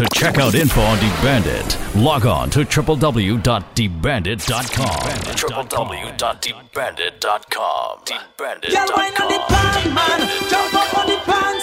To check out info on D Bandit, log on to www.debandit.com. www.debandit.com. Debandit.com. Girl, on the pan, man. Jump up on the pan.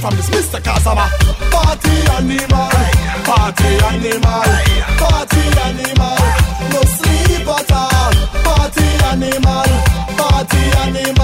from this Mr. Kazama. Party animal, party animal, party animal. No sleep at all. Party animal, party animal.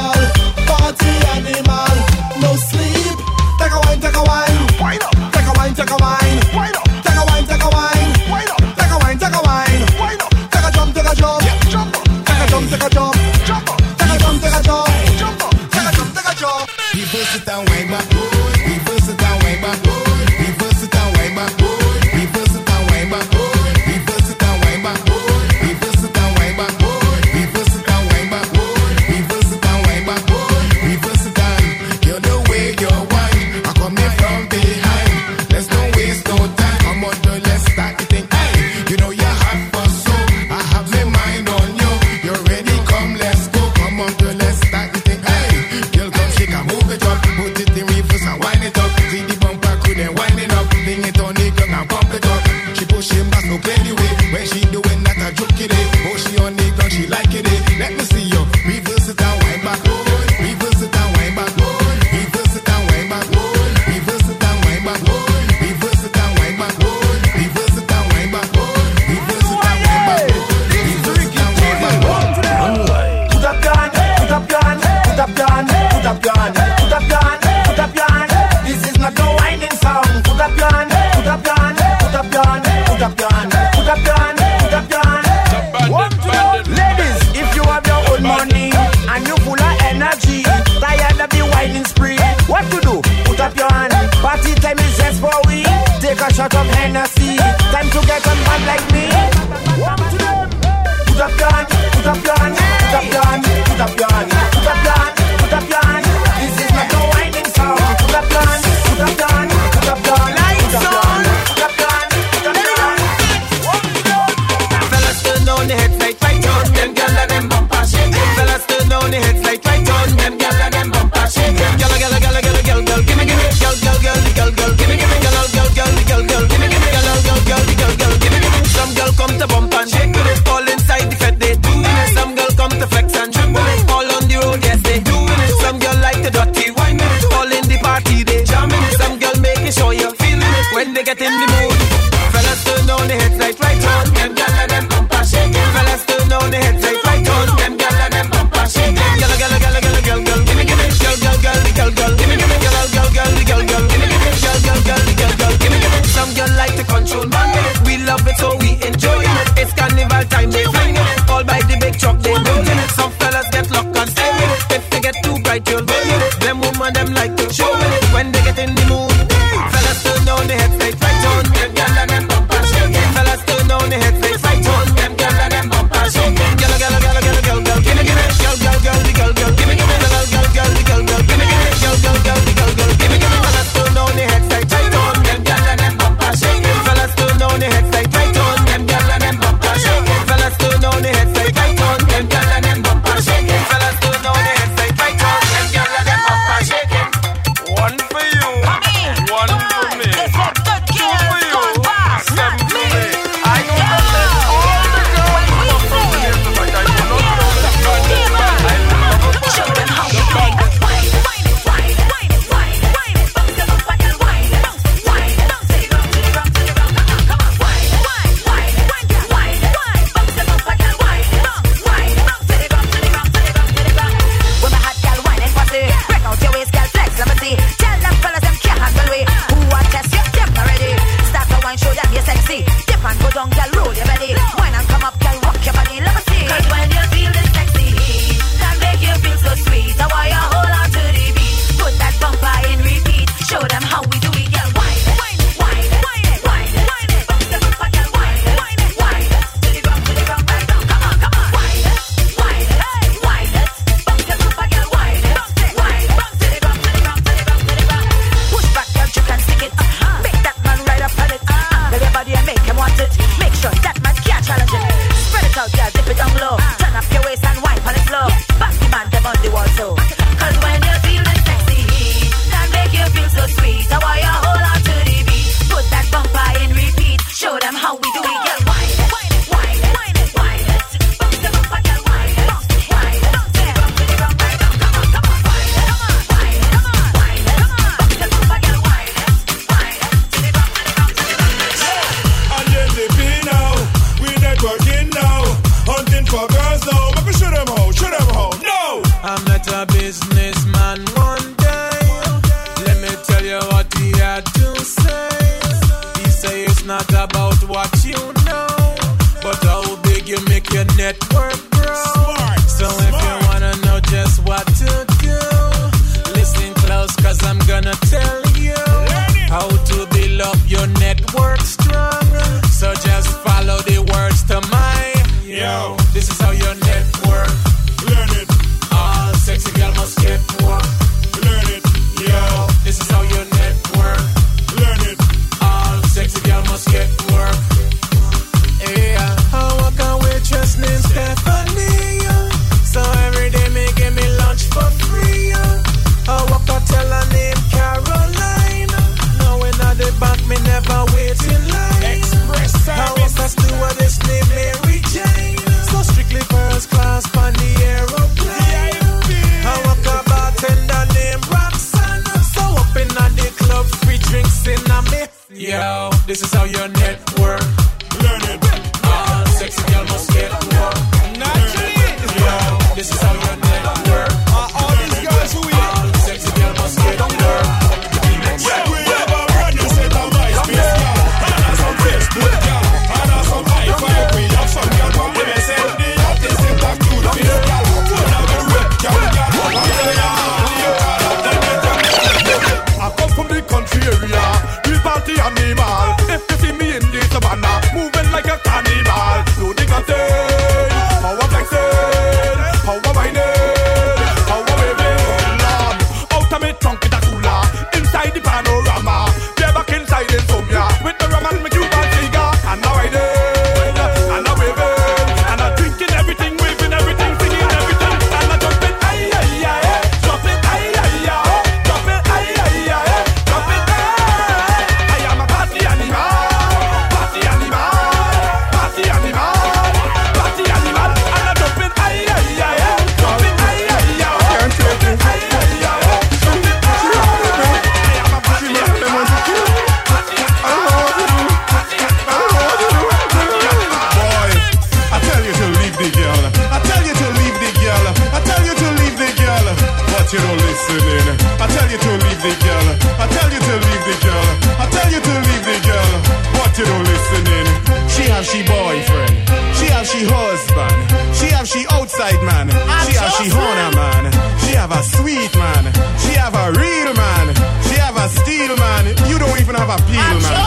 you don't listen in. I tell you to leave the girl. I tell you to leave the girl. I tell you to leave the girl. But you don't listen in. She have she boyfriend. She have she husband. She have she outside man. She have she honor man. She have a sweet man. She have a real man. She have a steel man. You don't even have a peel man.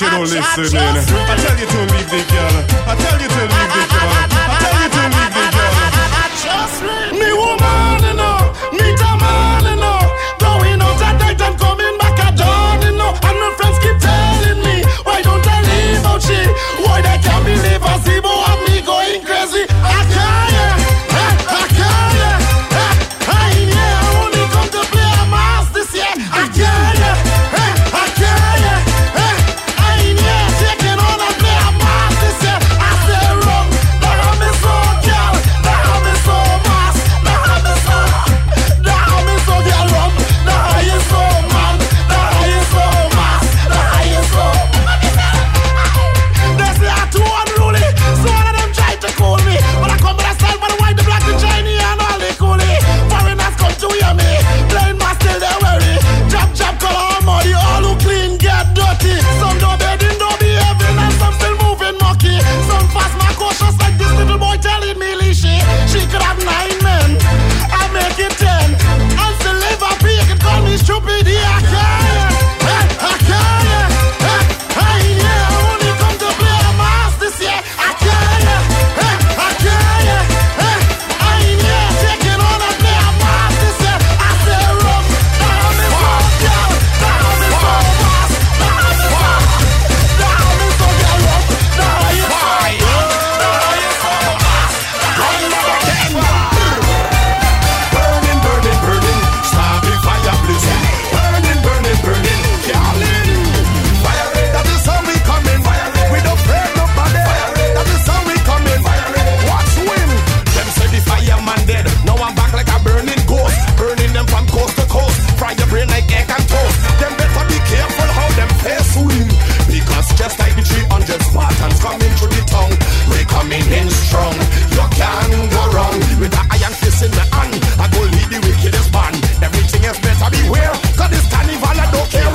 you don't listen. I tell you to leave the girl. I tell you to leave the girl. beware, cause this carnival I don't care.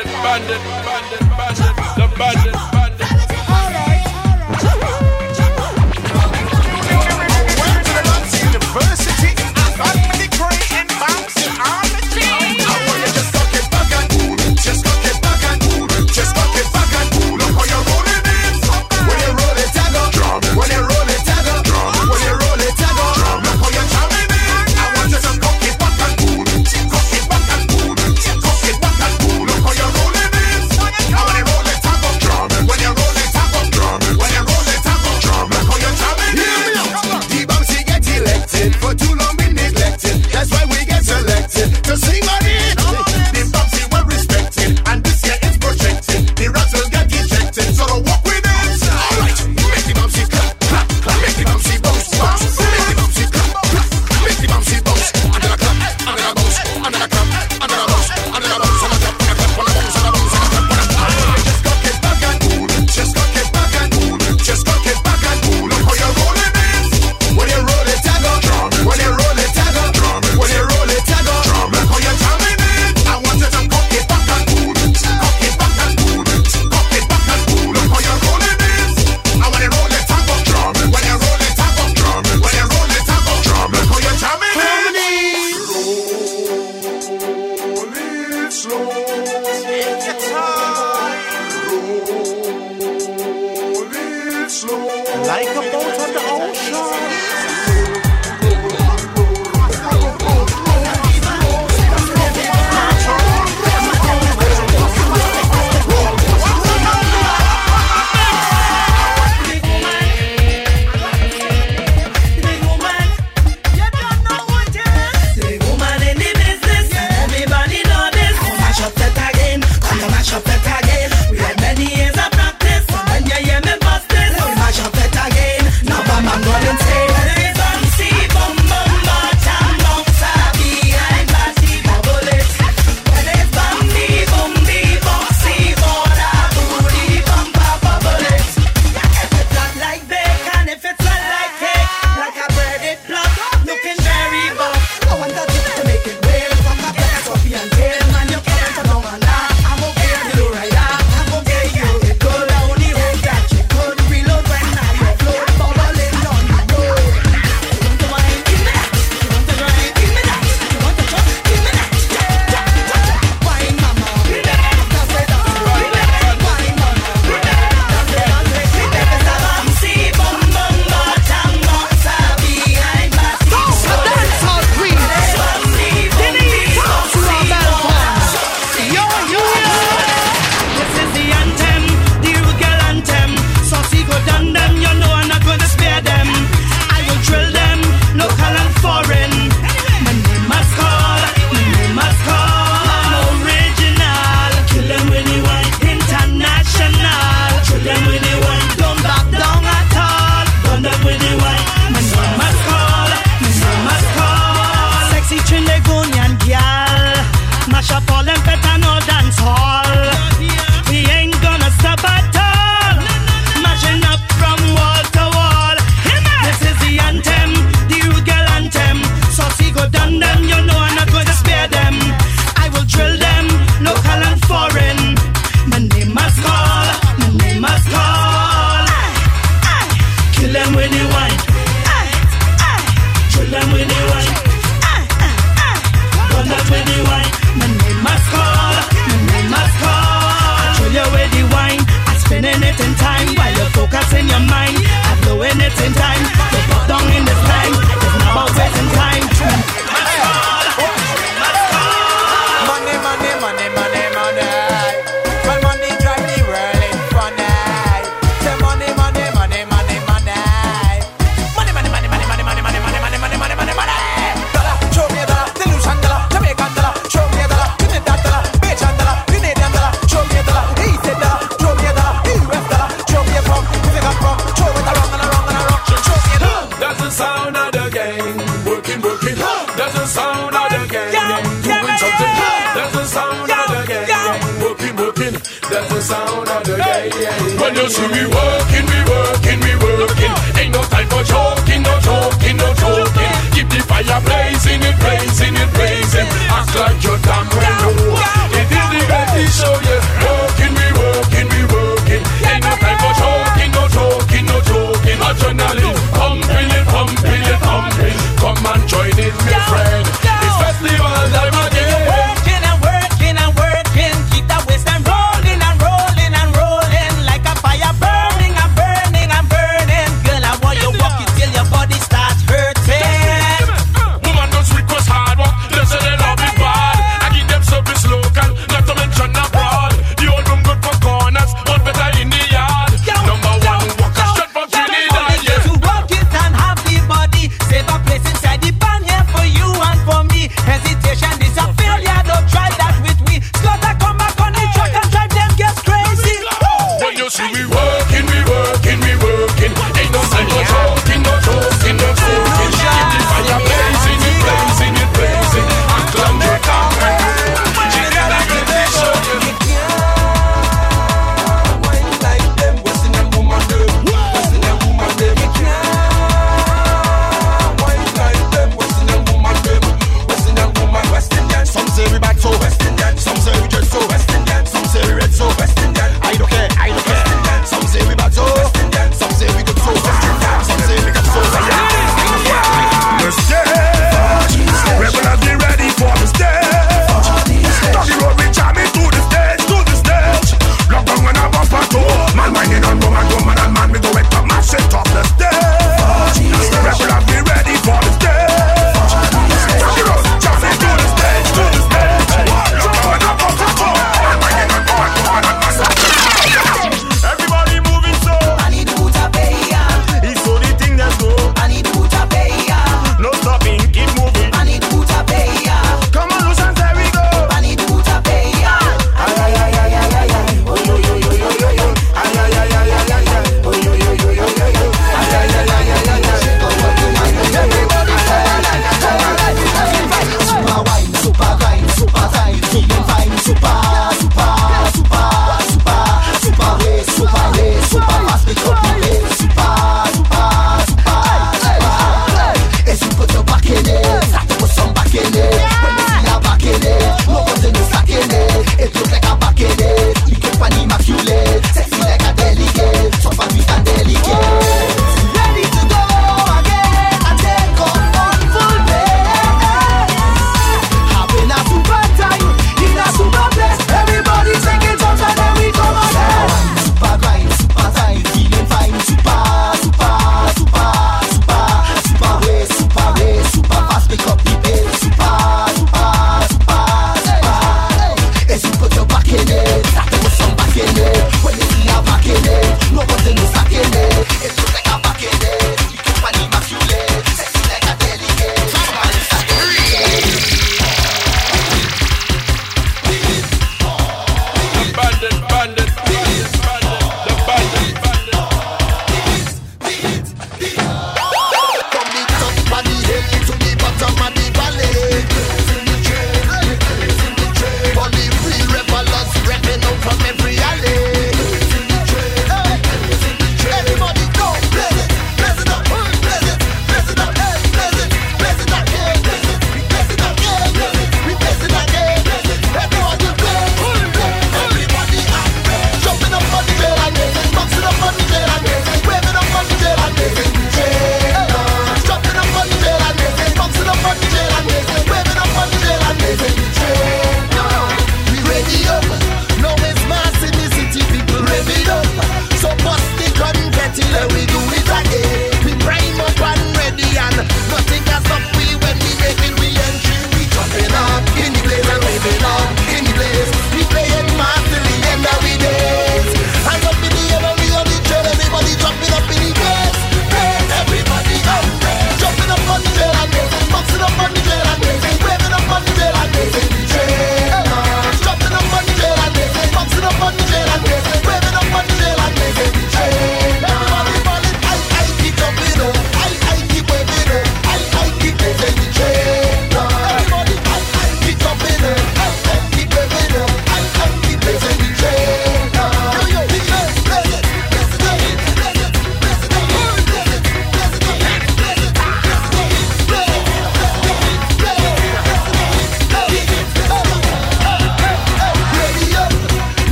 Bandit, bandit, bandit, bandit, the bandit,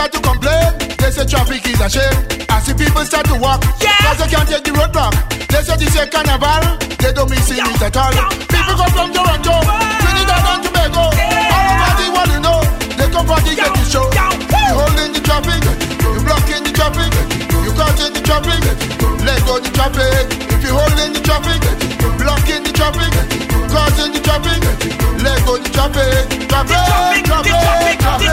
start to complain. They say traffic is a shame. I see people start to walk. Yeah. Cause they can't take the roadblock. They say this is a carnival. They don't miss it at all. People come from Toronto, Trinidad and Tobago. Yeah. All over the world, you know. They come for the the show. you're holding the traffic. You blocking the traffic. You causing the traffic. Let go the traffic. If you're holding the traffic. You blocking the traffic. Causing the traffic. Let go the traffic. Traffic, traffic, traffic. traffic.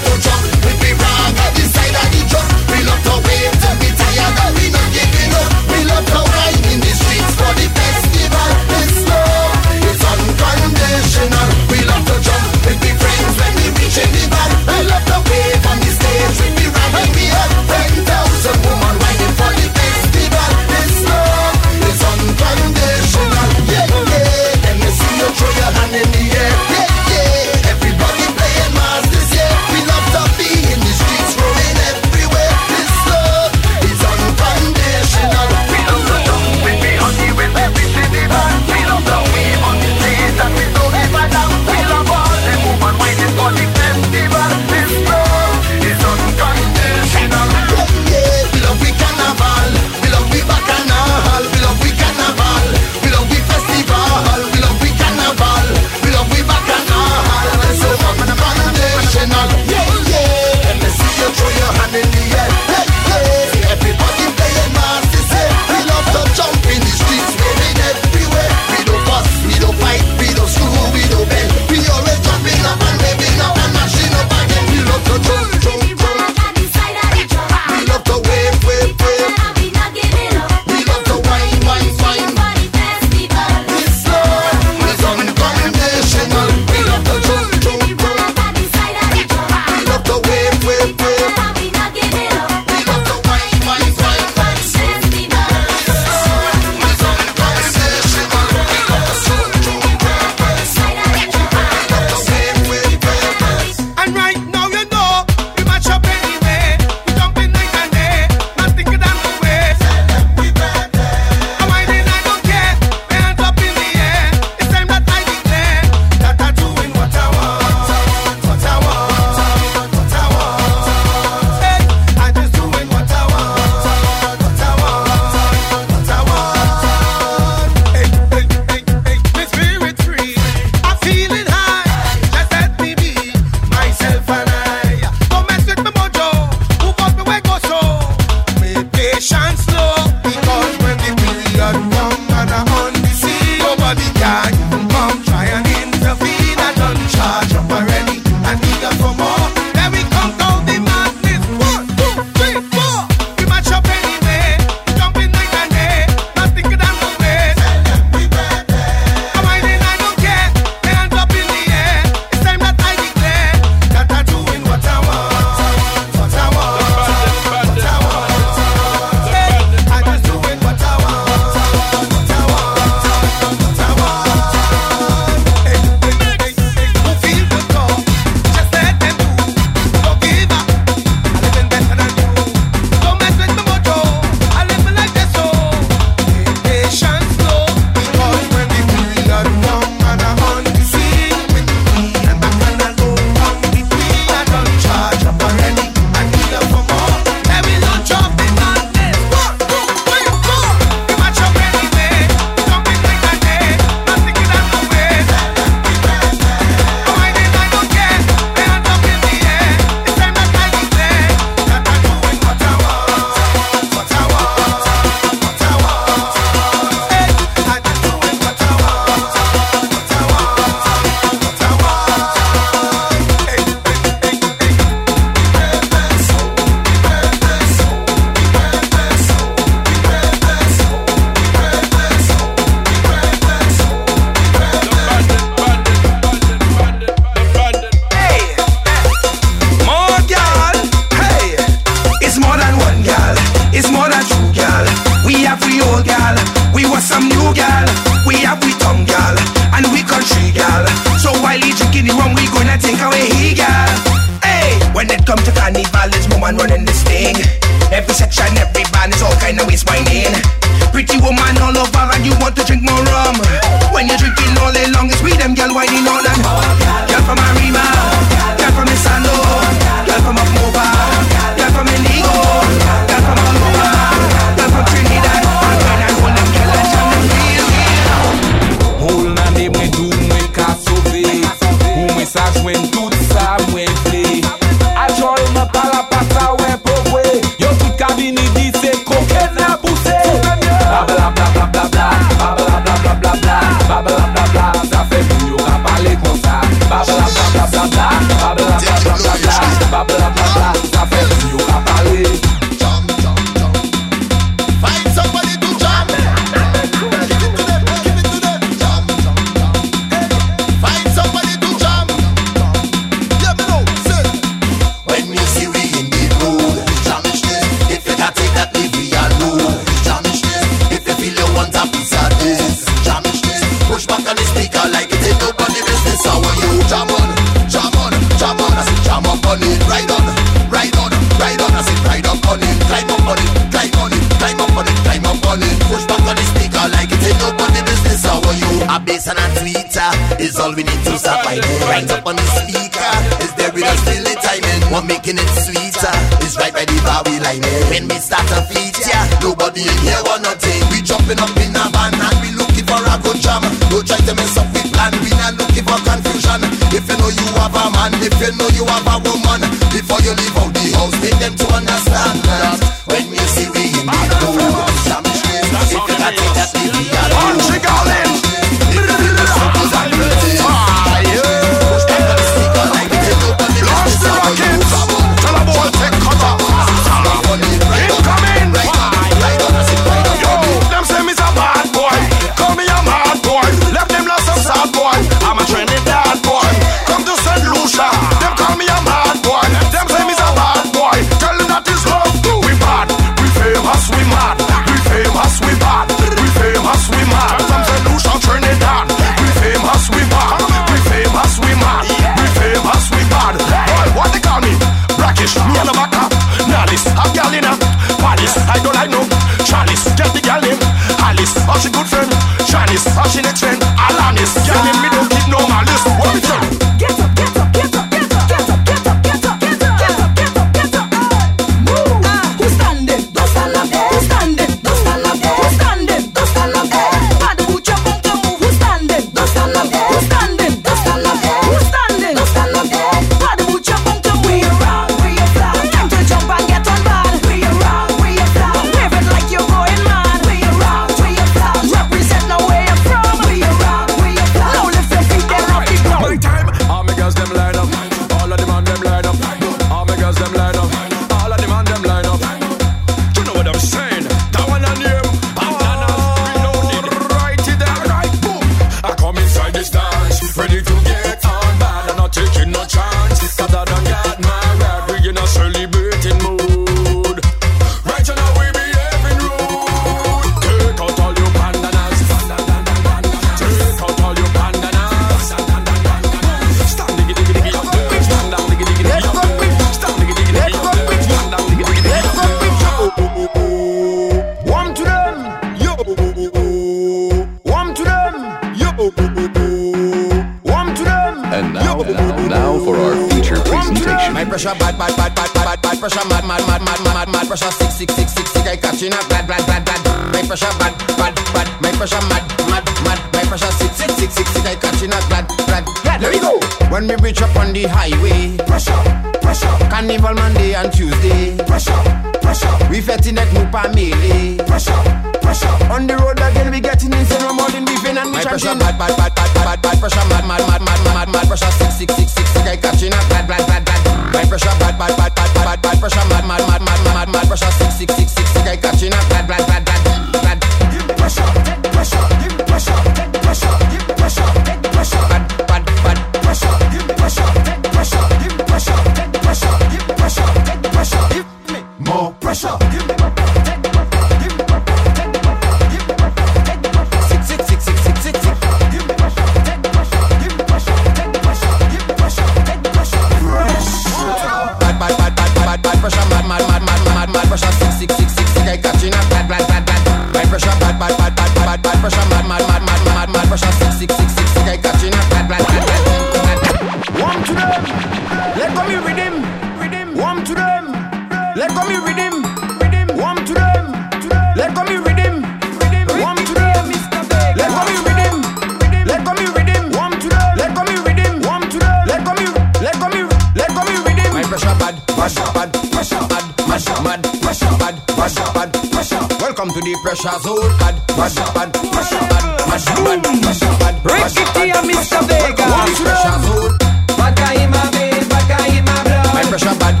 pressure's all bad, pressure bad, pressure bad, pressure bad, pressure bad, pressure bad. Mr. Vega. Pressure's all. Baka ima be, baka ima bro. My pressure bad.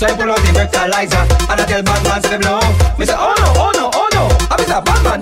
So I pull out the rectalizer and I tell bad man, to the blow. Me say, oh no, oh no, oh no. I be that bad man.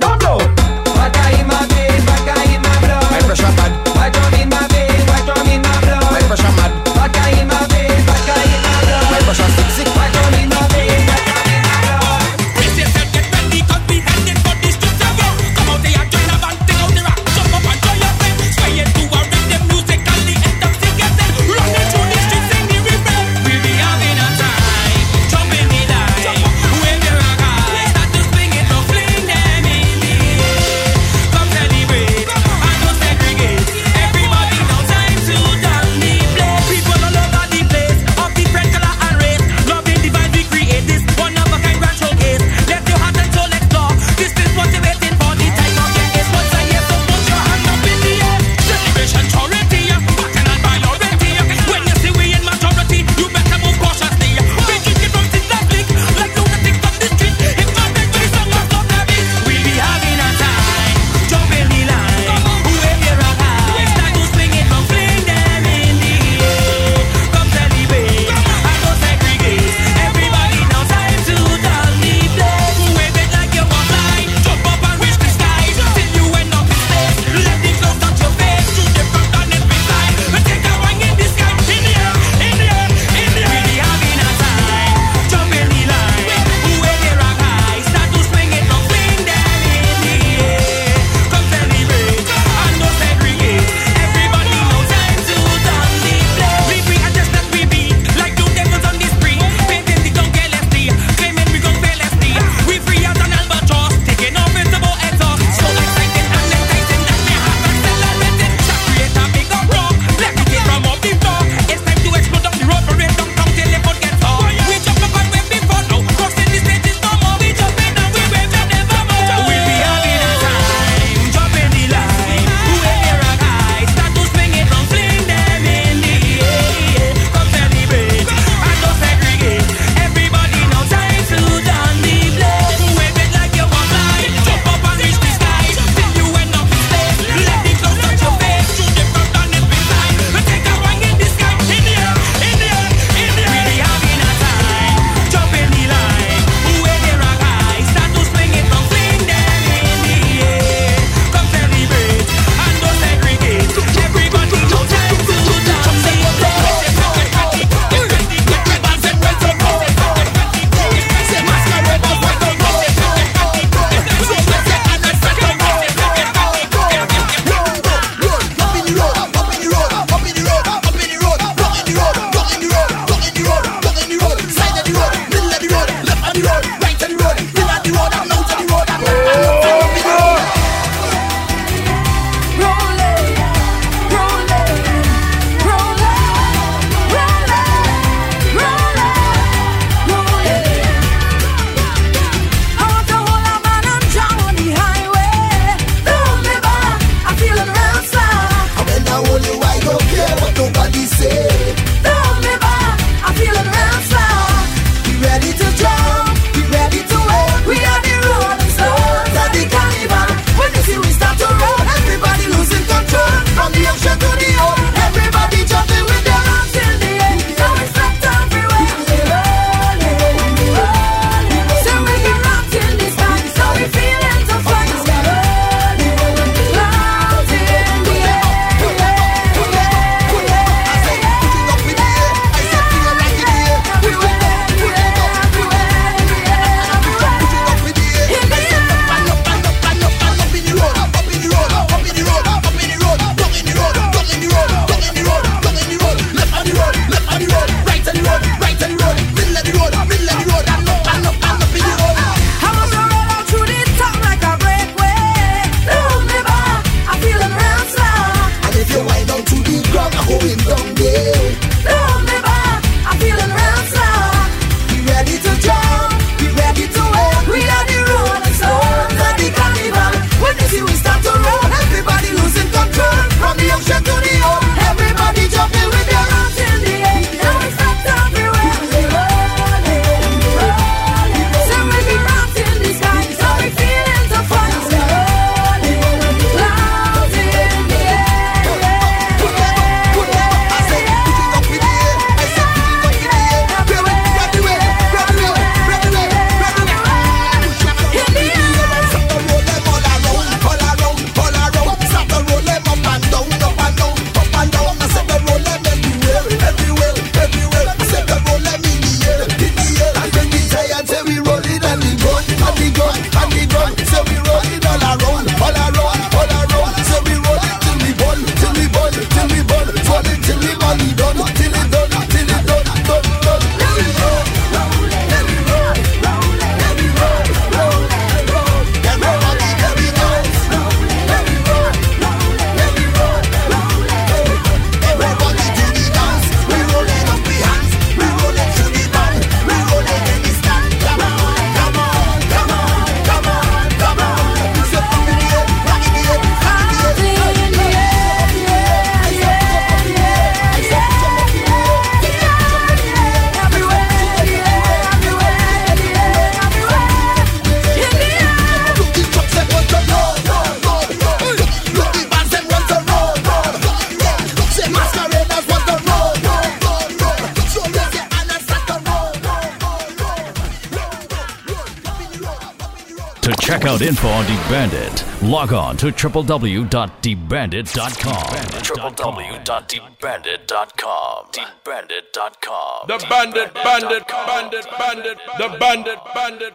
Info on D Bandit, log on to www.debandit.com. www.debandit.com. Debandit.com. The bandit, bandit, bandit, bandit, the bandit, bandit, bandit, bandit.